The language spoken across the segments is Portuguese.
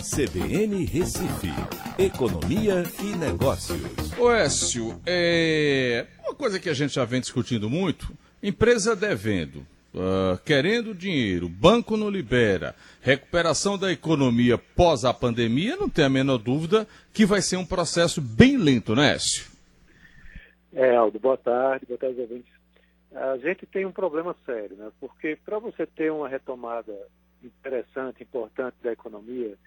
CBN Recife, Economia e Negócios. Oécio, é... uma coisa que a gente já vem discutindo muito, empresa devendo, uh, querendo dinheiro, banco não libera, recuperação da economia pós a pandemia, não tem a menor dúvida que vai ser um processo bem lento, né, Écio? É, Aldo, boa tarde, boa tarde, ouvintes. A gente tem um problema sério, né? Porque para você ter uma retomada interessante, importante da economia,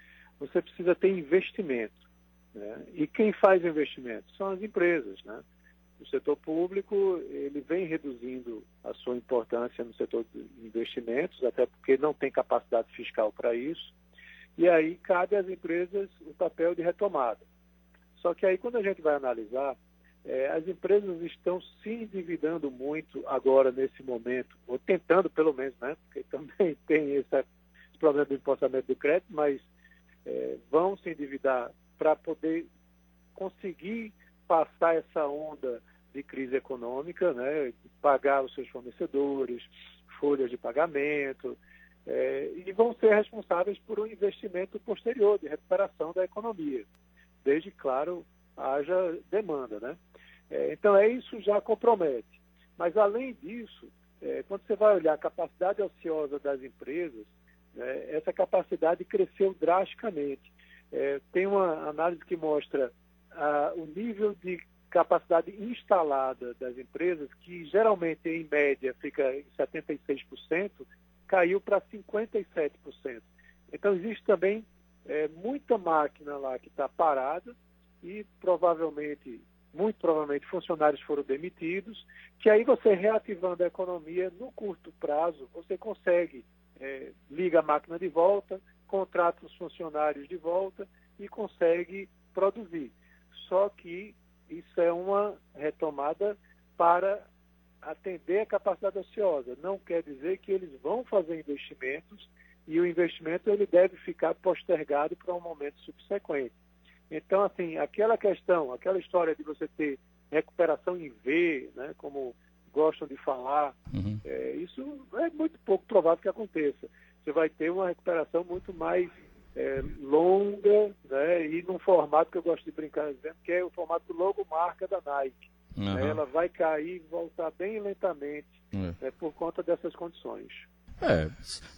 você precisa ter investimento. Né? E quem faz investimento? São as empresas. Né? O setor público ele vem reduzindo a sua importância no setor de investimentos, até porque não tem capacidade fiscal para isso. E aí cabe às empresas o papel de retomada. Só que aí quando a gente vai analisar, é, as empresas estão se endividando muito agora nesse momento, ou tentando pelo menos, né? Porque também tem esse, problema do empossamento do crédito, mas é, vão se endividar para poder conseguir passar essa onda de crise econômica, né? Pagar os seus fornecedores, folhas de pagamento, é, e vão ser responsáveis por um investimento posterior de recuperação da economia, desde, claro, haja demanda, né? É, então, é isso já compromete. Mas, além disso, é, quando você vai olhar a capacidade ociosa das empresas, né, essa capacidade cresceu drasticamente. É, tem uma análise que mostra o nível de capacidade instalada das empresas, que geralmente, em média, fica em 76%, caiu para 57%. Então, existe também é, muita máquina lá que está parada e provavelmente muito provavelmente funcionários foram demitidos, que aí você reativando a economia no curto prazo, você consegue, é, liga a máquina de volta, contrata os funcionários de volta e consegue produzir. Só que isso é uma retomada para atender a capacidade ociosa. Não quer dizer que eles vão fazer investimentos e o investimento ele deve ficar postergado para um momento subsequente. Então, assim, aquela questão, aquela história de você ter recuperação em V, né, como gostam de falar, uhum. é, isso é muito pouco provável que aconteça. Você vai ter uma recuperação muito mais é, longa né, e num formato que eu gosto de brincar dizendo, que é o formato logo marca da Nike. Uhum. Né, ela vai cair e voltar bem lentamente uhum. né, por conta dessas condições. É.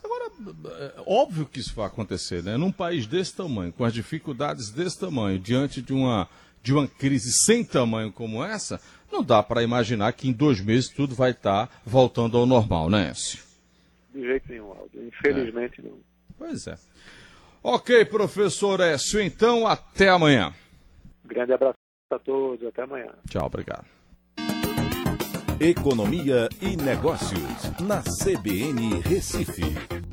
Agora, é óbvio que isso vai acontecer, né? Num país desse tamanho, com as dificuldades desse tamanho, diante de uma, de uma crise sem tamanho como essa, não dá para imaginar que em dois meses tudo vai estar tá voltando ao normal, né, Écio? De jeito nenhum, Aldo. Infelizmente é. não. Pois é. Ok, professor Écio, então até amanhã. Grande abraço a todos, até amanhã. Tchau, obrigado. Economia e Negócios, na CBN Recife.